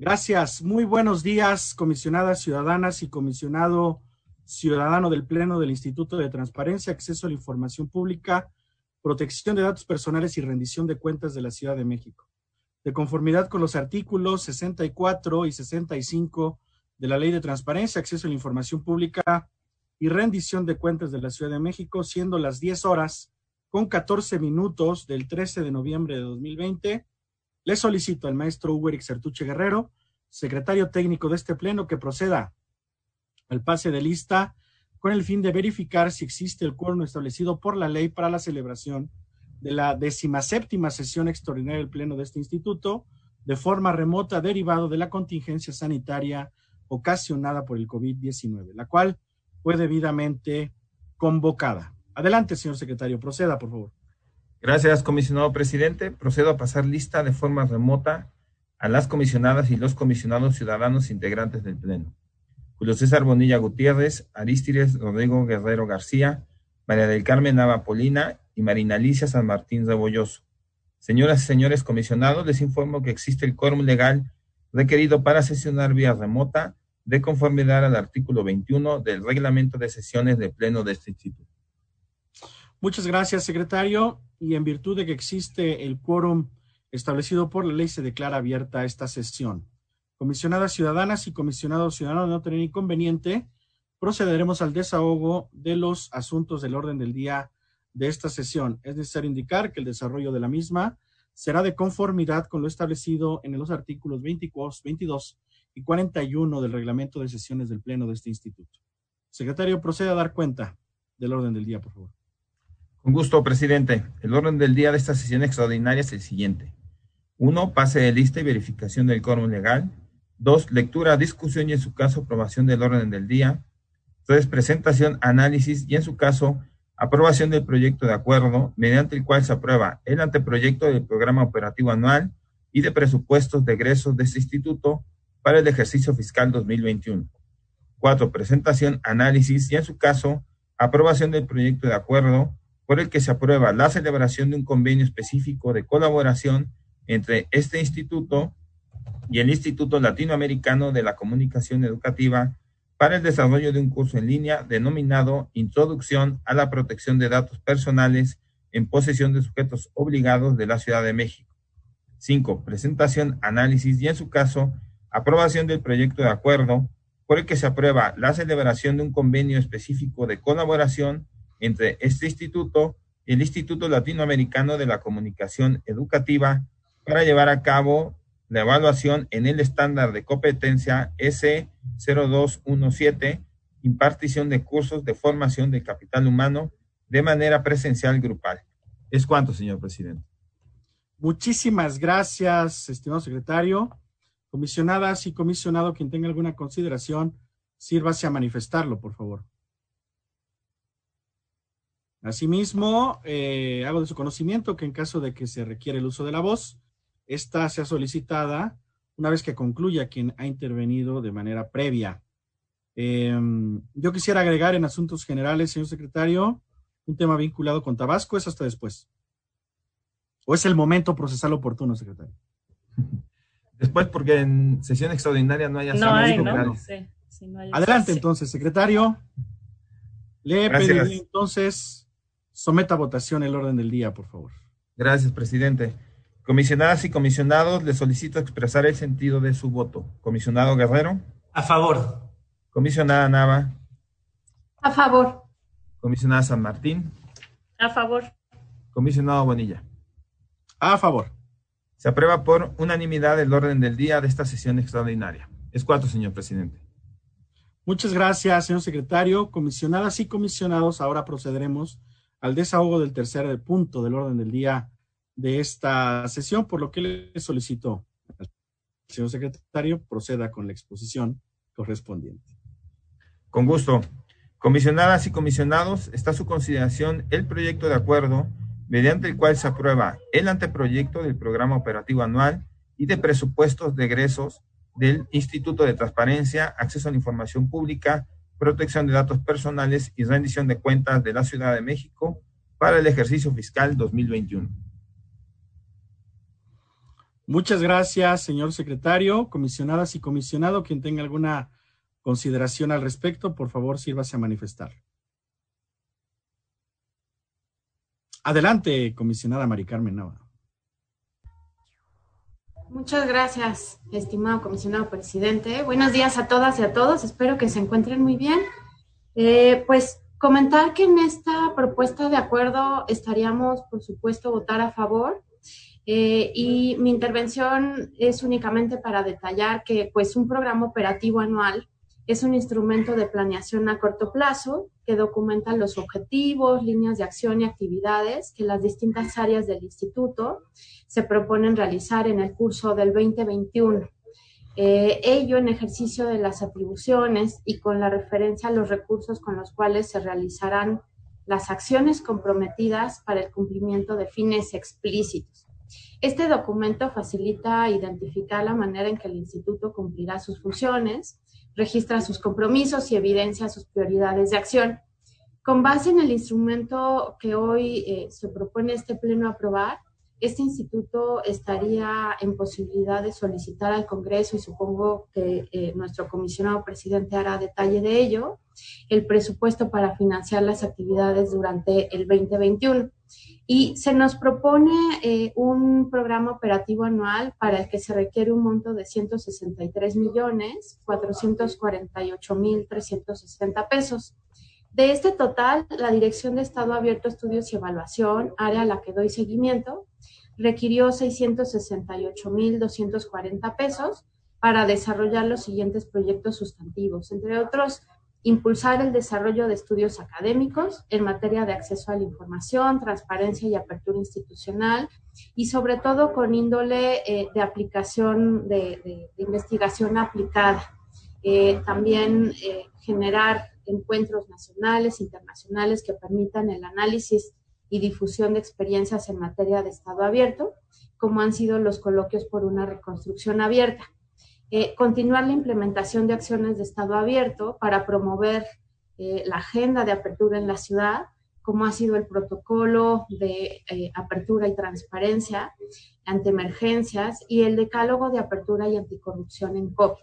Gracias. Muy buenos días, comisionadas ciudadanas y comisionado ciudadano del Pleno del Instituto de Transparencia, Acceso a la Información Pública, Protección de Datos Personales y Rendición de Cuentas de la Ciudad de México. De conformidad con los artículos 64 y 65 de la Ley de Transparencia, Acceso a la Información Pública y Rendición de Cuentas de la Ciudad de México, siendo las 10 horas con 14 minutos del 13 de noviembre de 2020, le solicito al maestro Hugo Sertuche Guerrero, secretario técnico de este pleno, que proceda al pase de lista con el fin de verificar si existe el quórum establecido por la ley para la celebración de la decimaséptima sesión extraordinaria del Pleno de este instituto de forma remota derivado de la contingencia sanitaria ocasionada por el COVID-19, la cual fue debidamente convocada. Adelante, señor secretario, proceda, por favor. Gracias, comisionado presidente. Procedo a pasar lista de forma remota a las comisionadas y los comisionados ciudadanos integrantes del Pleno. Julio César Bonilla Gutiérrez, Aristides Rodrigo Guerrero García, María del Carmen Nava Polina y Marina Alicia San Martín Rebolloso. Señoras y señores comisionados, les informo que existe el quórum legal requerido para sesionar vía remota de conformidad al artículo 21 del reglamento de sesiones de pleno de este instituto. Muchas gracias, secretario. Y en virtud de que existe el quórum establecido por la ley, se declara abierta esta sesión. Comisionadas ciudadanas y comisionados ciudadanos no tener inconveniente, procederemos al desahogo de los asuntos del orden del día de esta sesión. Es necesario indicar que el desarrollo de la misma será de conformidad con lo establecido en los artículos 22, 22 y 41 del reglamento de sesiones del Pleno de este instituto. Secretario, procede a dar cuenta del orden del día, por favor. Con gusto, presidente. El orden del día de esta sesión extraordinaria es el siguiente. Uno, pase de lista y verificación del quórum legal. Dos, lectura, discusión y en su caso aprobación del orden del día. Tres, presentación, análisis y en su caso aprobación del proyecto de acuerdo mediante el cual se aprueba el anteproyecto del programa operativo anual y de presupuestos de egresos de este instituto para el ejercicio fiscal 2021. Cuatro, presentación, análisis y en su caso aprobación del proyecto de acuerdo por el que se aprueba la celebración de un convenio específico de colaboración entre este instituto y el Instituto Latinoamericano de la Comunicación Educativa para el desarrollo de un curso en línea denominado Introducción a la Protección de Datos Personales en posesión de sujetos obligados de la Ciudad de México. 5. Presentación, análisis y, en su caso, aprobación del proyecto de acuerdo por el que se aprueba la celebración de un convenio específico de colaboración entre este instituto y el Instituto Latinoamericano de la Comunicación Educativa para llevar a cabo la evaluación en el estándar de competencia S0217, impartición de cursos de formación de capital humano de manera presencial grupal. Es cuanto, señor presidente. Muchísimas gracias, estimado secretario. Comisionadas y comisionado, quien tenga alguna consideración, sírvase a manifestarlo, por favor. Asimismo, eh, hago de su conocimiento que en caso de que se requiere el uso de la voz, esta sea solicitada una vez que concluya quien ha intervenido de manera previa. Em, yo quisiera agregar en asuntos generales, señor secretario, un tema vinculado con Tabasco, es hasta después. ¿O es el momento procesal oportuno, secretario? Después, porque en sesión extraordinaria no haya... No hay, ¿no? Adelante, entonces, secretario. Le pediré entonces, someta a votación el orden del día, por favor. Gracias, presidente. Comisionadas y comisionados, les solicito expresar el sentido de su voto. Comisionado Guerrero. A favor. Comisionada Nava. A favor. Comisionada San Martín. A favor. Comisionado Bonilla. A favor. Se aprueba por unanimidad el orden del día de esta sesión extraordinaria. Es cuatro, señor presidente. Muchas gracias, señor secretario. Comisionadas y comisionados, ahora procederemos al desahogo del tercer punto del orden del día de esta sesión, por lo que le solicito al señor secretario proceda con la exposición correspondiente. Con gusto. Comisionadas y comisionados, está a su consideración el proyecto de acuerdo mediante el cual se aprueba el anteproyecto del programa operativo anual y de presupuestos de egresos del Instituto de Transparencia, Acceso a la Información Pública, Protección de Datos Personales y Rendición de Cuentas de la Ciudad de México para el ejercicio fiscal 2021. Muchas gracias, señor secretario, comisionadas y comisionado. Quien tenga alguna consideración al respecto, por favor, sírvase a manifestar. Adelante, comisionada Mari Carmen Nava. Muchas gracias, estimado comisionado presidente. Buenos días a todas y a todos. Espero que se encuentren muy bien. Eh, pues comentar que en esta propuesta de acuerdo estaríamos, por supuesto, votar a favor. Eh, y mi intervención es únicamente para detallar que pues un programa operativo anual es un instrumento de planeación a corto plazo que documenta los objetivos, líneas de acción y actividades que las distintas áreas del instituto se proponen realizar en el curso del 2021. Eh, ello en ejercicio de las atribuciones y con la referencia a los recursos con los cuales se realizarán las acciones comprometidas para el cumplimiento de fines explícitos. Este documento facilita identificar la manera en que el instituto cumplirá sus funciones, registra sus compromisos y evidencia sus prioridades de acción. Con base en el instrumento que hoy eh, se propone este pleno aprobar, este instituto estaría en posibilidad de solicitar al Congreso, y supongo que eh, nuestro comisionado presidente hará detalle de ello, el presupuesto para financiar las actividades durante el 2021. Y se nos propone eh, un programa operativo anual para el que se requiere un monto de 163 millones 448 mil 360 pesos. De este total, la Dirección de Estado Abierto, Estudios y Evaluación, área a la que doy seguimiento, requirió 668.240 pesos para desarrollar los siguientes proyectos sustantivos, entre otros, impulsar el desarrollo de estudios académicos en materia de acceso a la información, transparencia y apertura institucional, y sobre todo con índole eh, de aplicación, de, investigación aplicada. Eh, también eh, generar encuentros nacionales, internacionales que permitan el análisis y difusión de experiencias en materia de Estado abierto, como han sido los coloquios por una reconstrucción abierta. Eh, continuar la implementación de acciones de Estado abierto para promover eh, la agenda de apertura en la ciudad, como ha sido el protocolo de eh, apertura y transparencia ante emergencias y el decálogo de apertura y anticorrupción en COP.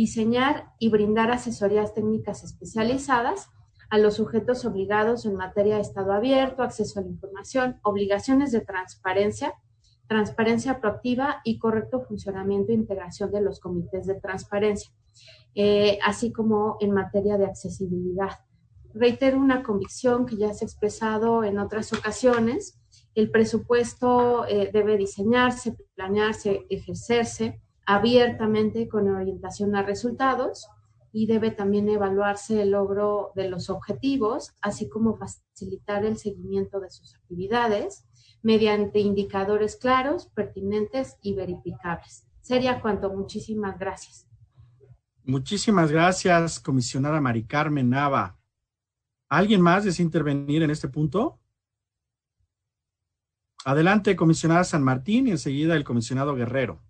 Diseñar y brindar asesorías técnicas especializadas a los sujetos obligados en materia de Estado abierto, acceso a la información, obligaciones de transparencia, transparencia proactiva y correcto funcionamiento e integración de los comités de transparencia, eh, así como en materia de accesibilidad. Reitero una convicción que ya se ha expresado en otras ocasiones. El presupuesto eh, debe diseñarse, planearse, ejercerse abiertamente con orientación a resultados y debe también evaluarse el logro de los objetivos, así como facilitar el seguimiento de sus actividades mediante indicadores claros, pertinentes y verificables. Sería cuanto. Muchísimas gracias. Muchísimas gracias, comisionada Mari Carmen Nava. ¿Alguien más desea intervenir en este punto? Adelante, comisionada San Martín y enseguida el comisionado Guerrero.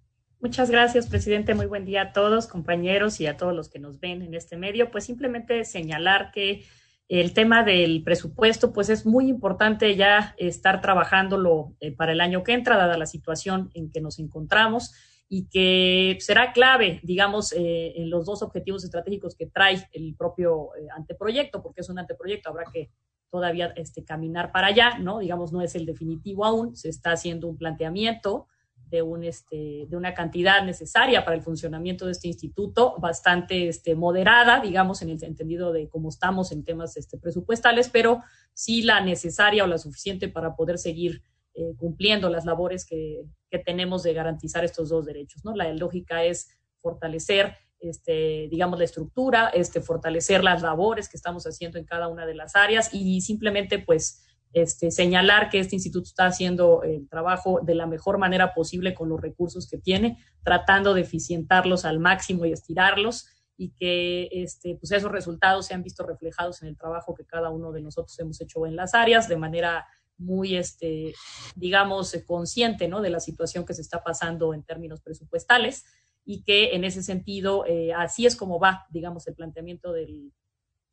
Muchas gracias, presidente. Muy buen día a todos, compañeros y a todos los que nos ven en este medio. Pues simplemente señalar que el tema del presupuesto, pues es muy importante ya estar trabajándolo eh, para el año que entra, dada la situación en que nos encontramos y que será clave, digamos, eh, en los dos objetivos estratégicos que trae el propio eh, anteproyecto, porque es un anteproyecto, habrá que todavía este, caminar para allá, ¿no? Digamos, no es el definitivo aún, se está haciendo un planteamiento de, un, este, de una cantidad necesaria para el funcionamiento de este instituto, bastante este, moderada, digamos, en el entendido de cómo estamos en temas este, presupuestales, pero sí la necesaria o la suficiente para poder seguir eh, cumpliendo las labores que, que, tenemos de garantizar estos dos derechos. ¿no? La lógica es fortalecer, este, digamos, la estructura, este, fortalecer las labores que estamos haciendo en cada una de las áreas y simplemente, pues, este, señalar que este instituto está haciendo el trabajo de la mejor manera posible con los recursos que tiene, tratando de eficientarlos al máximo y estirarlos y que este, pues esos resultados se han visto reflejados en el trabajo que cada uno de nosotros hemos hecho en las áreas de manera muy, este, digamos, consciente ¿no? de la situación que se está pasando en términos presupuestales y que en ese sentido eh, así es como va, digamos, el planteamiento del,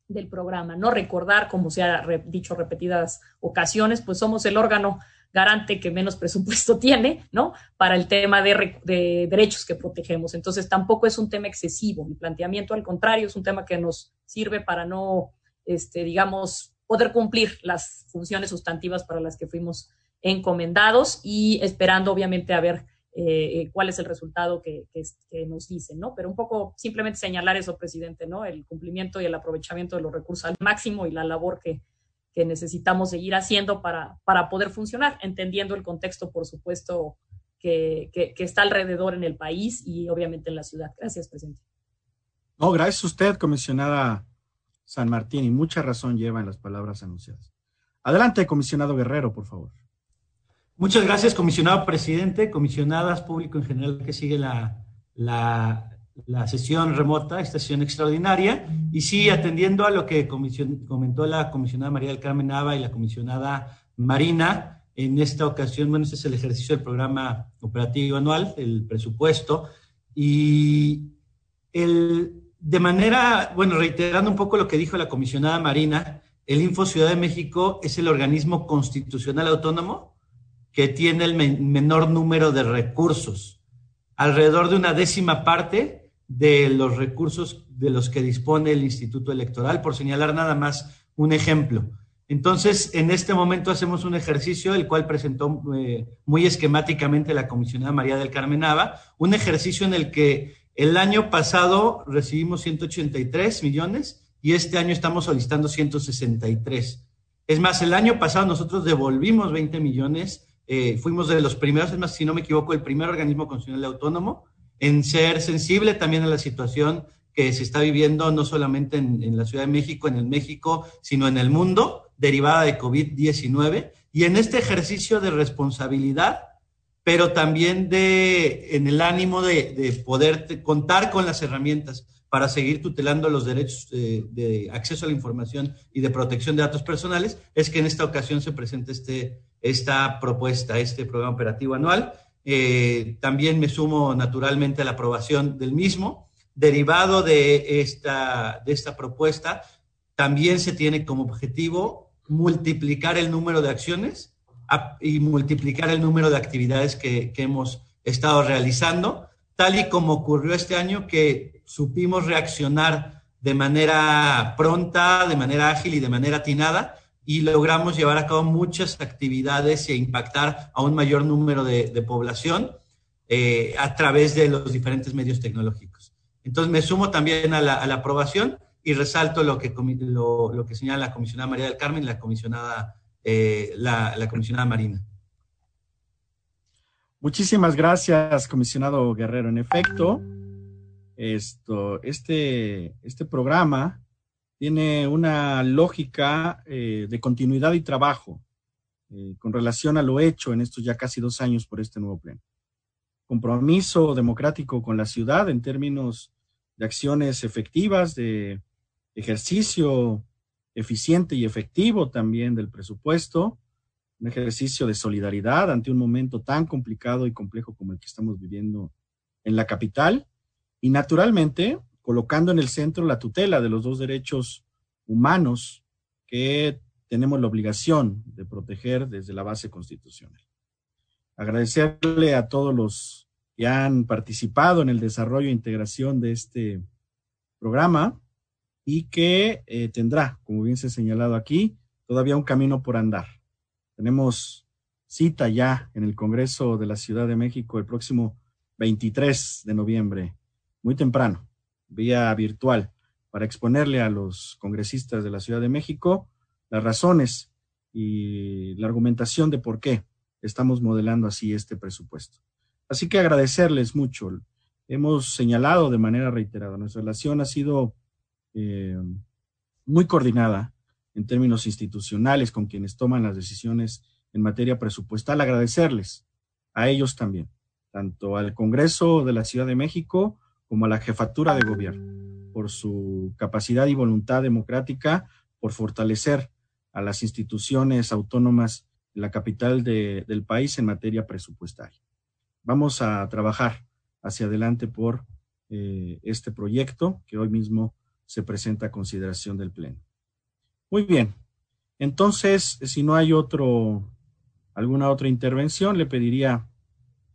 del programa, ¿no? Recordar, como se ha dicho repetidas ocasiones, pues somos el órgano garante que menos presupuesto tiene, ¿no? Para el tema de, de, derechos que protegemos. Entonces, tampoco es un tema excesivo. El planteamiento, al contrario, es un tema que nos sirve para no, este, digamos, poder cumplir las funciones sustantivas para las que fuimos encomendados y esperando, obviamente, a ver eh, eh, cuál es el resultado que, nos dicen, ¿no? Pero un poco simplemente señalar eso, presidente, ¿no? El cumplimiento y el aprovechamiento de los recursos al máximo y la labor que, necesitamos seguir haciendo para, para poder funcionar, entendiendo el contexto, por supuesto, que, está alrededor en el país y obviamente en la ciudad. Gracias, presidente. No, gracias a usted, comisionada San Martín, y mucha razón lleva en las palabras anunciadas. Adelante, comisionado Guerrero, por favor. Muchas gracias, comisionado presidente, comisionadas, público en general que sigue la, la, sesión remota, esta sesión extraordinaria. Y sí, atendiendo a lo que comentó la comisionada María del Carmen Nava y la comisionada Marina, en esta ocasión, bueno, este es el ejercicio del programa operativo anual, el presupuesto. Y el, de manera, bueno, reiterando un poco lo que dijo la comisionada Marina, el Info Ciudad de México es el organismo constitucional autónomo que tiene el menor número de recursos, alrededor de una décima parte de los recursos de los que dispone el Instituto Electoral, por señalar nada más un ejemplo. Entonces, en este momento hacemos un ejercicio, el cual presentó eh, muy esquemáticamente la comisionada María del Carmen Nava, un ejercicio en el que el año pasado recibimos 183 millones y este año estamos solicitando 163. Es más, el año pasado nosotros devolvimos 20 millones eh, fuimos de los primeros, es más, si no me equivoco, el primer organismo constitucional autónomo en ser sensible también a la situación que se está viviendo no solamente en, la Ciudad de México, en el México, sino en el mundo, derivada de COVID-19. Y en este ejercicio de responsabilidad, pero también de, en el ánimo de, poder contar con las herramientas para seguir tutelando los derechos de, de, acceso a la información y de protección de datos personales, es que en esta ocasión se presenta este esta propuesta, este programa operativo anual. Eh, también me sumo naturalmente a la aprobación del mismo. Derivado de esta, de esta propuesta, también se tiene como objetivo multiplicar el número de acciones y multiplicar el número de actividades que, que hemos estado realizando, tal y como ocurrió este año que supimos reaccionar de manera pronta, de manera ágil y de manera atinada y logramos llevar a cabo muchas actividades e impactar a un mayor número de, población eh, a través de los diferentes medios tecnológicos. Entonces me sumo también a la, aprobación y resalto lo que, lo, que señala la comisionada María del Carmen y la comisionada, eh, la, la comisionada Marina. Muchísimas gracias, comisionado Guerrero. En efecto, esto, este, este programa tiene una lógica eh, de continuidad y trabajo eh, con relación a lo hecho en estos ya casi dos años por este nuevo pleno. Compromiso democrático con la ciudad en términos de acciones efectivas, de ejercicio eficiente y efectivo también del presupuesto, un ejercicio de solidaridad ante un momento tan complicado y complejo como el que estamos viviendo en la capital y naturalmente colocando en el centro la tutela de los dos derechos humanos que tenemos la obligación de proteger desde la base constitucional. Agradecerle a todos los que han participado en el desarrollo e integración de este programa y que eh, tendrá, como bien se ha señalado aquí, todavía un camino por andar. Tenemos cita ya en el Congreso de la Ciudad de México el próximo 23 de noviembre, muy temprano vía virtual para exponerle a los congresistas de la Ciudad de México las razones y la argumentación de por qué estamos modelando así este presupuesto. Así que agradecerles mucho. Hemos señalado de manera reiterada, nuestra relación ha sido eh, muy coordinada en términos institucionales con quienes toman las decisiones en materia presupuestal. Agradecerles a ellos también, tanto al Congreso de la Ciudad de México como a la jefatura de gobierno, por su capacidad y voluntad democrática, por fortalecer a las instituciones autónomas de la capital del país en materia presupuestaria. Vamos a trabajar hacia adelante por eh, este proyecto que hoy mismo se presenta a consideración del Pleno. Muy bien. Entonces, si no hay otro, alguna otra intervención, le pediría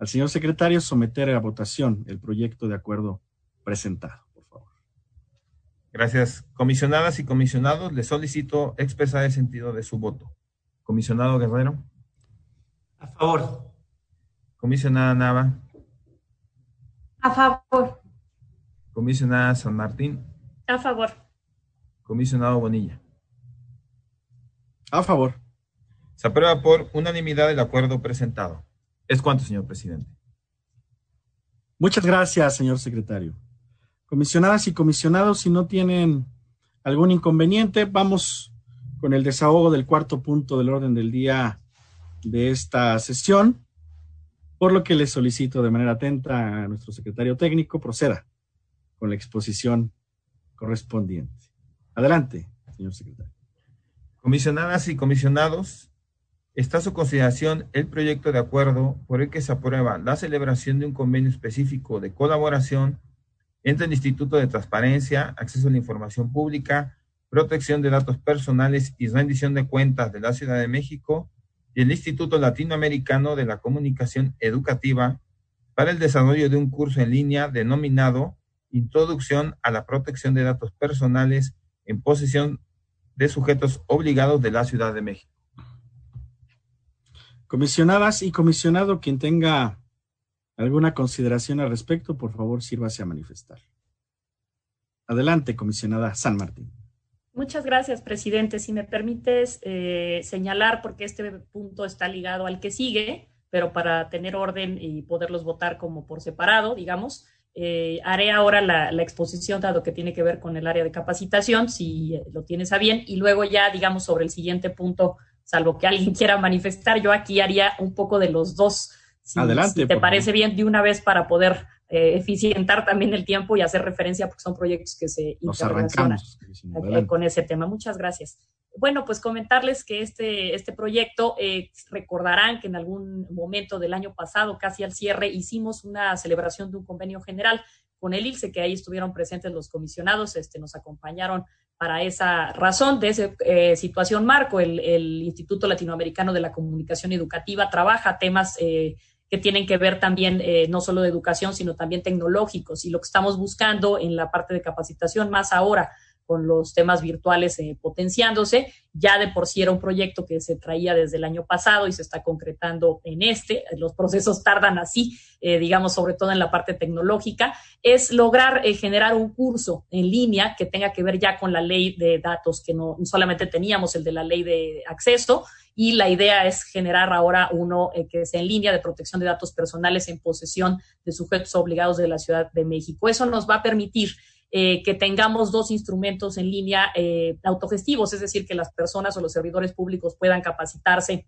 al señor secretario someter a votación el proyecto de acuerdo presentado, por favor. Gracias. Comisionadas y comisionados, le solicito expresar el sentido de su voto. Comisionado Guerrero. A favor. Comisionada Nava. A favor. Comisionada San Martín. A favor. Comisionado Bonilla. A favor. Se aprueba por unanimidad el acuerdo presentado. Es cuanto, señor presidente. Muchas gracias, señor secretario. Comisionadas y comisionados, si no tienen algún inconveniente, vamos con el desahogo del cuarto punto del orden del día de esta sesión, por lo que le solicito de manera atenta a nuestro secretario técnico proceda con la exposición correspondiente. Adelante, señor secretario. Comisionadas y comisionados, está a su consideración el proyecto de acuerdo por el que se aprueba la celebración de un convenio específico de colaboración entre el Instituto de Transparencia, Acceso a la Información Pública, Protección de Datos Personales y Rendición de Cuentas de la Ciudad de México y el Instituto Latinoamericano de la Comunicación Educativa para el desarrollo de un curso en línea denominado Introducción a la Protección de Datos Personales en posesión de sujetos obligados de la Ciudad de México. Comisionadas y comisionado, quien tenga alguna consideración al respecto, por favor, sírvase a manifestar. Adelante, comisionada San Martín. Muchas gracias, presidente. Si me permites eh, señalar, porque este punto está ligado al que sigue, pero para tener orden y poderlos votar como por separado, digamos, eh, haré ahora la, la, exposición, dado que tiene que ver con el área de capacitación, si lo tienes a bien, y luego ya, digamos, sobre el siguiente punto salvo que alguien quiera manifestar, yo aquí haría un poco de los dos. Si, Adelante. te parece bien, de una vez para poder eh, eficientar también el tiempo y hacer referencia, porque son proyectos que se interrelacionan con ese tema. Muchas gracias. Bueno, pues comentarles que este, este proyecto, eh, recordarán que en algún momento del año pasado, casi al cierre, hicimos una celebración de un convenio general con el ILSE, que ahí estuvieron presentes los comisionados, este, nos acompañaron para esa razón de esa eh, situación marco. El, Instituto Latinoamericano de la Comunicación Educativa trabaja temas eh, que tienen que ver también eh, no solo de educación, sino también tecnológicos. Y lo que estamos buscando en la parte de capacitación, más ahora con los temas virtuales eh, potenciándose. Ya de por sí era un proyecto que se traía desde el año pasado y se está concretando en este. Los procesos tardan así, eh, digamos, sobre todo en la parte tecnológica. Es lograr eh, generar un curso en línea que tenga que ver ya con la ley de datos, que no solamente teníamos el de la ley de acceso, y la idea es generar ahora uno que sea en línea de protección de datos personales en posesión de sujetos obligados de la Ciudad de México. Eso nos va a permitir eh, que tengamos dos instrumentos en línea eh, autogestivos, es decir, que las personas o los servidores públicos puedan capacitarse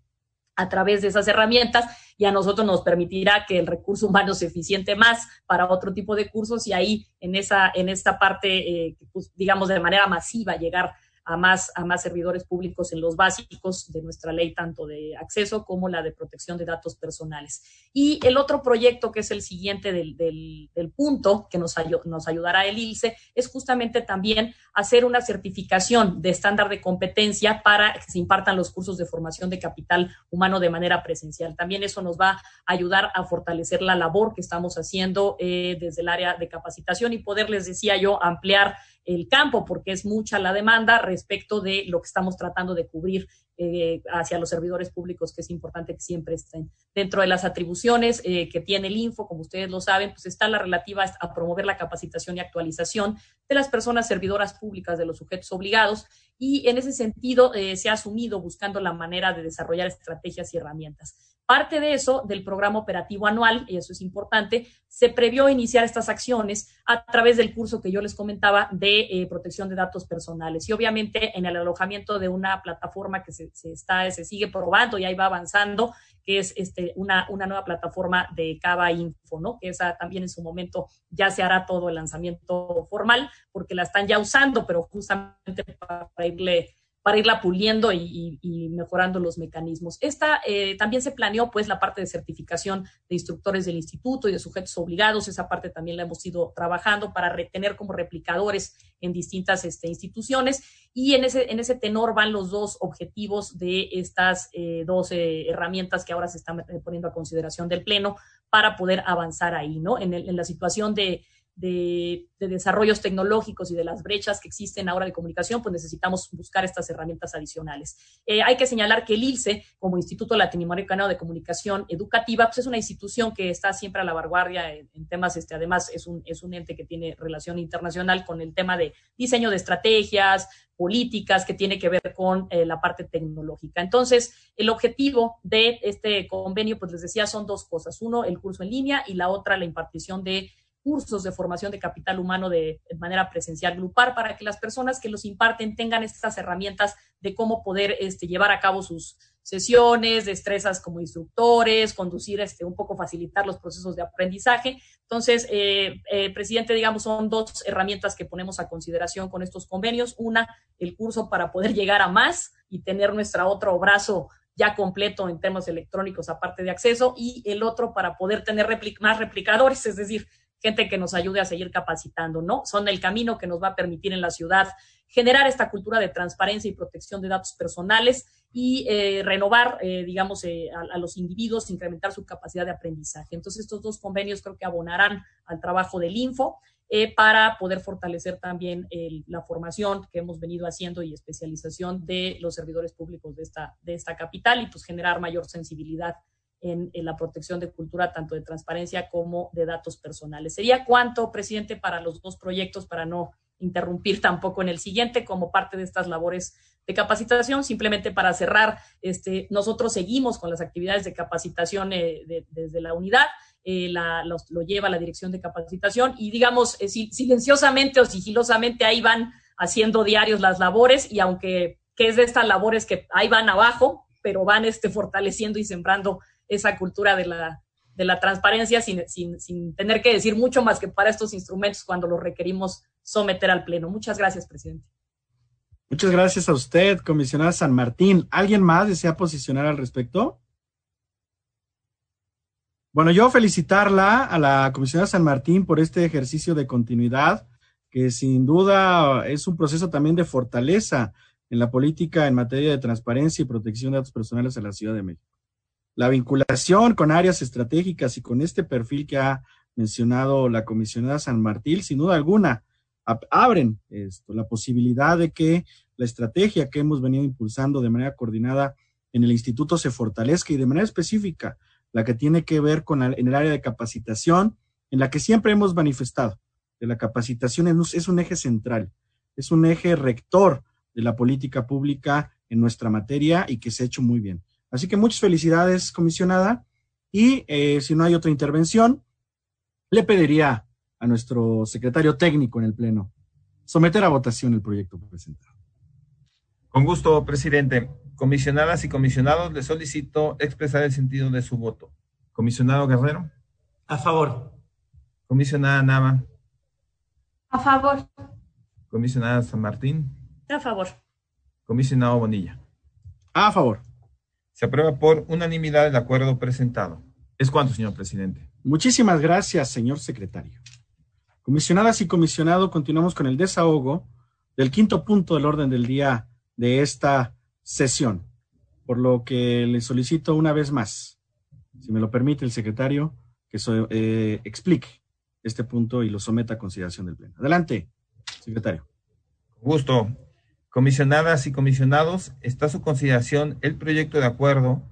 a través de esas herramientas y a nosotros nos permitirá que el recurso humano se eficiente más para otro tipo de cursos y ahí en esa en esta parte eh, pues, digamos de manera masiva llegar a más, a más servidores públicos en los básicos de nuestra ley, tanto de acceso como la de protección de datos personales. Y el otro proyecto, que es el siguiente del, del, punto que nos, nos ayudará el ILCE, es justamente también hacer una certificación de estándar de competencia para que se impartan los cursos de formación de capital humano de manera presencial. También eso nos va a ayudar a fortalecer la labor que estamos haciendo eh, desde el área de capacitación y poder, les decía yo, ampliar el campo, porque es mucha la demanda respecto de lo que estamos tratando de cubrir eh, hacia los servidores públicos, que es importante que siempre estén. Dentro de las atribuciones eh, que tiene el Info, como ustedes lo saben, pues está la relativa a promover la capacitación y actualización de las personas servidoras públicas de los sujetos obligados y en ese sentido eh, se ha asumido buscando la manera de desarrollar estrategias y herramientas. Parte de eso, del programa operativo anual, y eso es importante, se previó iniciar estas acciones a través del curso que yo les comentaba de eh, protección de datos personales. Y obviamente en el alojamiento de una plataforma que se, está, se sigue probando y ahí va avanzando, que es este, una, una nueva plataforma de Cava Info, ¿no? Que esa también en su momento ya se hará todo el lanzamiento formal, porque la están ya usando, pero justamente para irle para irla puliendo y, mejorando los mecanismos. Esta eh, también se planeó pues la parte de certificación de instructores del instituto y de sujetos obligados, esa parte también la hemos ido trabajando para retener como replicadores en distintas este, instituciones y en ese, en ese tenor van los dos objetivos de estas eh, dos eh, herramientas que ahora se están poniendo a consideración del Pleno para poder avanzar ahí, ¿no? en la situación de de, desarrollos tecnológicos y de las brechas que existen ahora de comunicación, pues necesitamos buscar estas herramientas adicionales. Eh, hay que señalar que el ILCE, como Instituto Latinoamericano de Comunicación Educativa, pues es una institución que está siempre a la vanguardia en, temas, este, además es un, es un ente que tiene relación internacional con el tema de diseño de estrategias, políticas que tiene que ver con eh, la parte tecnológica. Entonces, el objetivo de este convenio, pues les decía, son dos cosas. Uno, el curso en línea y la otra, la impartición de cursos de formación de capital humano de, manera presencial grupal para que las personas que los imparten tengan estas herramientas de cómo poder este, llevar a cabo sus sesiones, destrezas como instructores, conducir, este, un poco facilitar los procesos de aprendizaje. Entonces, eh, eh, presidente, digamos, son dos herramientas que ponemos a consideración con estos convenios. Una, el curso para poder llegar a más y tener nuestro otro brazo ya completo en temas electrónicos aparte de acceso y el otro para poder tener más replicadores, es decir, gente que nos ayude a seguir capacitando, ¿no? Son el camino que nos va a permitir en la ciudad generar esta cultura de transparencia y protección de datos personales y eh, renovar, eh, digamos, eh, a, los individuos, incrementar su capacidad de aprendizaje. Entonces, estos dos convenios creo que abonarán al trabajo del Info para poder fortalecer también la formación que hemos venido haciendo y especialización de los servidores públicos de esta, de esta capital y pues generar mayor sensibilidad en, la protección de cultura, tanto de transparencia como de datos personales. ¿Sería cuánto, presidente, para los dos proyectos, para no interrumpir tampoco en el siguiente como parte de estas labores de capacitación. Simplemente para cerrar, este, nosotros seguimos con las actividades de capacitación eh, desde la unidad. Eh, lo lleva la dirección de capacitación y digamos eh, silenciosamente o sigilosamente ahí van haciendo diarios las labores y aunque que es de estas labores que ahí van abajo, pero van este, fortaleciendo y sembrando esa cultura de la, de la transparencia sin, sin, sin, tener que decir mucho más que para estos instrumentos cuando los requerimos someter al Pleno. Muchas gracias, presidente. Muchas gracias a usted, comisionada San Martín. ¿Alguien más desea posicionar al respecto? Bueno, yo felicitarla a la comisionada San Martín por este ejercicio de continuidad, que sin duda es un proceso también de fortaleza en la política en materia de transparencia y protección de datos personales en la Ciudad de México la vinculación con áreas estratégicas y con este perfil que ha mencionado la comisionada San Martín, sin duda alguna, abren esto, la posibilidad de que la estrategia que hemos venido impulsando de manera coordinada en el instituto se fortalezca y de manera específica la que tiene que ver con en el área de capacitación, en la que siempre hemos manifestado que la capacitación es, es un eje central, es un eje rector de la política pública en nuestra materia y que se ha hecho muy bien. Así que muchas felicidades, comisionada. Y eh, si no hay otra intervención, le pediría a nuestro secretario técnico en el Pleno someter a votación el proyecto presentado. Con gusto, presidente. Comisionadas y comisionados, le solicito expresar el sentido de su voto. Comisionado Guerrero. A favor. Comisionada Nava. A favor. Comisionada San Martín. A favor. Comisionado Bonilla. A favor. Se aprueba por unanimidad el acuerdo presentado. ¿Es cuánto, señor presidente? Muchísimas gracias, señor secretario. Comisionadas y comisionado, continuamos con el desahogo del quinto punto del orden del día de esta sesión, por lo que le solicito una vez más, si me lo permite el secretario, que eh, explique este punto y lo someta a consideración del Pleno. Adelante, secretario. Gusto. Comisionadas y comisionados, está a su consideración el proyecto de acuerdo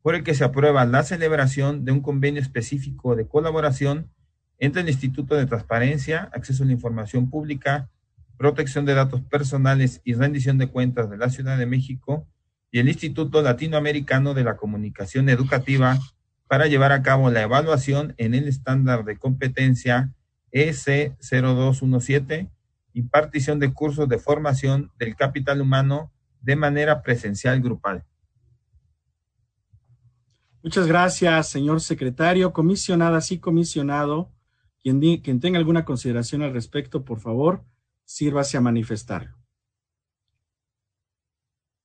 por el que se aprueba la celebración de un convenio específico de colaboración entre el Instituto de Transparencia, Acceso a la Información Pública, Protección de Datos Personales y Rendición de Cuentas de la Ciudad de México y el Instituto Latinoamericano de la Comunicación Educativa para llevar a cabo la evaluación en el estándar de competencia EC 0217 impartición de cursos de formación del capital humano de manera presencial grupal. Muchas gracias, señor secretario, comisionadas y comisionado. Quien, quien tenga alguna consideración al respecto, por favor, sírvase a manifestarlo.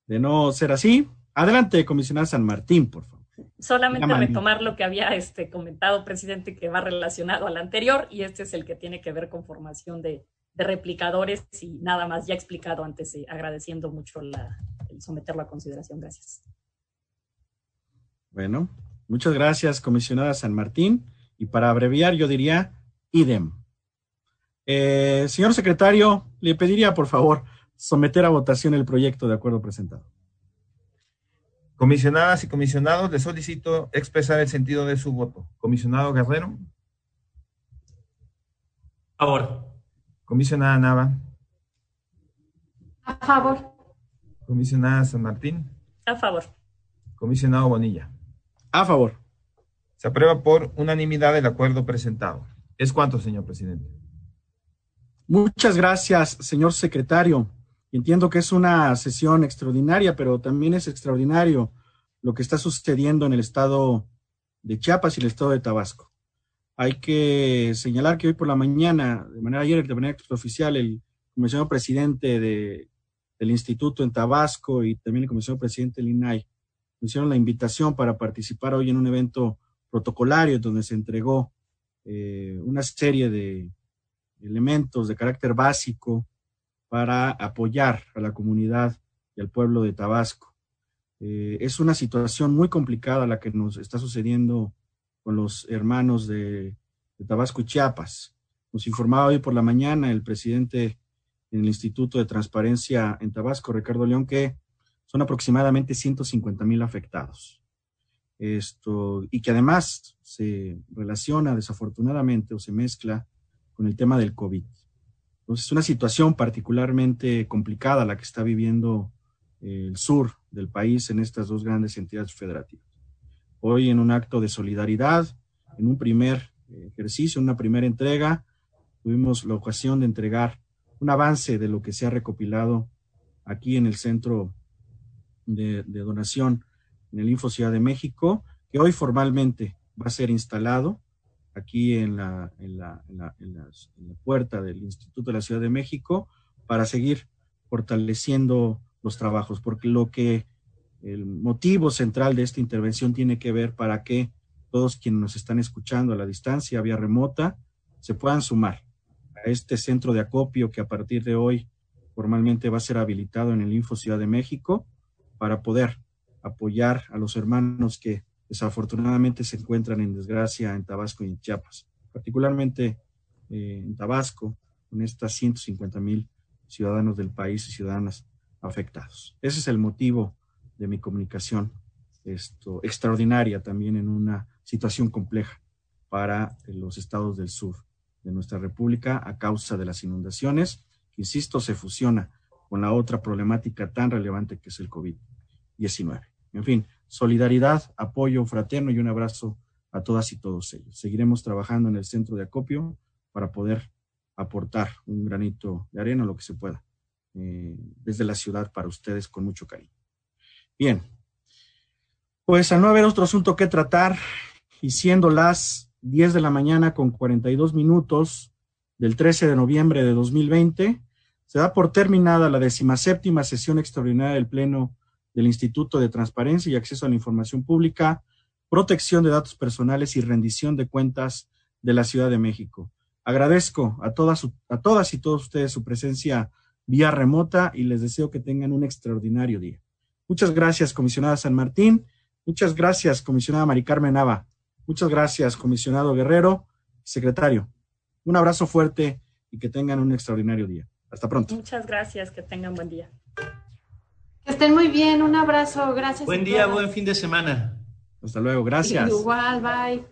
De no ser así, adelante, comisionada San Martín, por favor. Solamente retomar lo que había este, comentado, presidente, que va relacionado al anterior, y este es el que tiene que ver con formación de, replicadores y nada más ya explicado antes, eh, agradeciendo mucho la, el someterlo a consideración. Gracias. Bueno, muchas gracias, comisionada San Martín. Y para abreviar, yo diría idem. Eh, señor secretario, le pediría, por favor, someter a votación el proyecto de acuerdo presentado. Comisionadas y comisionados, le solicito expresar el sentido de su voto. Comisionado Guerrero. A favor. Comisionada Nava. A favor. Comisionada San Martín. A favor. Comisionado Bonilla. A favor. Se aprueba por unanimidad el acuerdo presentado. ¿Es cuánto, señor presidente? Muchas gracias, señor secretario. Entiendo que es una sesión extraordinaria, pero también es extraordinario lo que está sucediendo en el estado de Chiapas y el estado de Tabasco. Hay que señalar que hoy por la mañana, de manera ayer, de manera oficial, el comisionado presidente de, del instituto en Tabasco y también el comisionado presidente del INAI hicieron la invitación para participar hoy en un evento protocolario donde se entregó eh, una serie de elementos de carácter básico para apoyar a la comunidad y al pueblo de Tabasco. Eh, es una situación muy complicada la que nos está sucediendo con los hermanos de, Tabasco y Chiapas. Nos informaba hoy por la mañana el presidente en el Instituto de Transparencia en Tabasco, Ricardo León, que son aproximadamente 150 mil afectados. Esto, y que además se relaciona desafortunadamente o se mezcla con el tema del COVID. Entonces, es una situación particularmente complicada la que está viviendo eh, el sur del país en estas dos grandes entidades federativas. Hoy, en un acto de solidaridad, en un primer eh, ejercicio, en una primera entrega, tuvimos la ocasión de entregar un avance de lo que se ha recopilado aquí en el centro de, donación en el Info Ciudad de México, que hoy formalmente va a ser instalado aquí en la, puerta del Instituto de la Ciudad de México para seguir fortaleciendo los trabajos, porque lo que el motivo central de esta intervención tiene que ver para que todos quienes nos están escuchando a la distancia, vía remota, se puedan sumar a este centro de acopio que a partir de hoy formalmente va a ser habilitado en el Info Ciudad de México para poder apoyar a los hermanos que desafortunadamente se encuentran en desgracia en Tabasco y en Chiapas, particularmente eh, en Tabasco, con estas 150 mil ciudadanos del país y ciudadanas afectados. Ese es el motivo de mi comunicación esto, extraordinaria también en una situación compleja para los estados del sur de nuestra república a causa de las inundaciones, que insisto, se fusiona con la otra problemática tan relevante que es el COVID-19. En fin, solidaridad, apoyo fraterno y un abrazo a todas y todos ellos. Seguiremos trabajando en el centro de acopio para poder aportar un granito de arena, lo que se pueda, eh, desde la ciudad para ustedes con mucho cariño. Bien, pues al no haber otro asunto que tratar y siendo las 10 de la mañana con 42 minutos del 13 de noviembre de 2020, se da por terminada la decimaséptima sesión extraordinaria del Pleno del Instituto de Transparencia y Acceso a la Información Pública, Protección de Datos Personales y Rendición de Cuentas de la Ciudad de México. Agradezco a todas, a todas y todos ustedes su presencia vía remota y les deseo que tengan un extraordinario día. Muchas gracias, comisionada San Martín. Muchas gracias, comisionada Mari Carmen Nava. Muchas gracias, comisionado Guerrero, secretario. Un abrazo fuerte y que tengan un extraordinario día. Hasta pronto. Muchas gracias, que tengan buen día. Que estén muy bien, un abrazo, gracias. Buen día, buen fin de semana. Hasta luego, gracias. Igual, bye.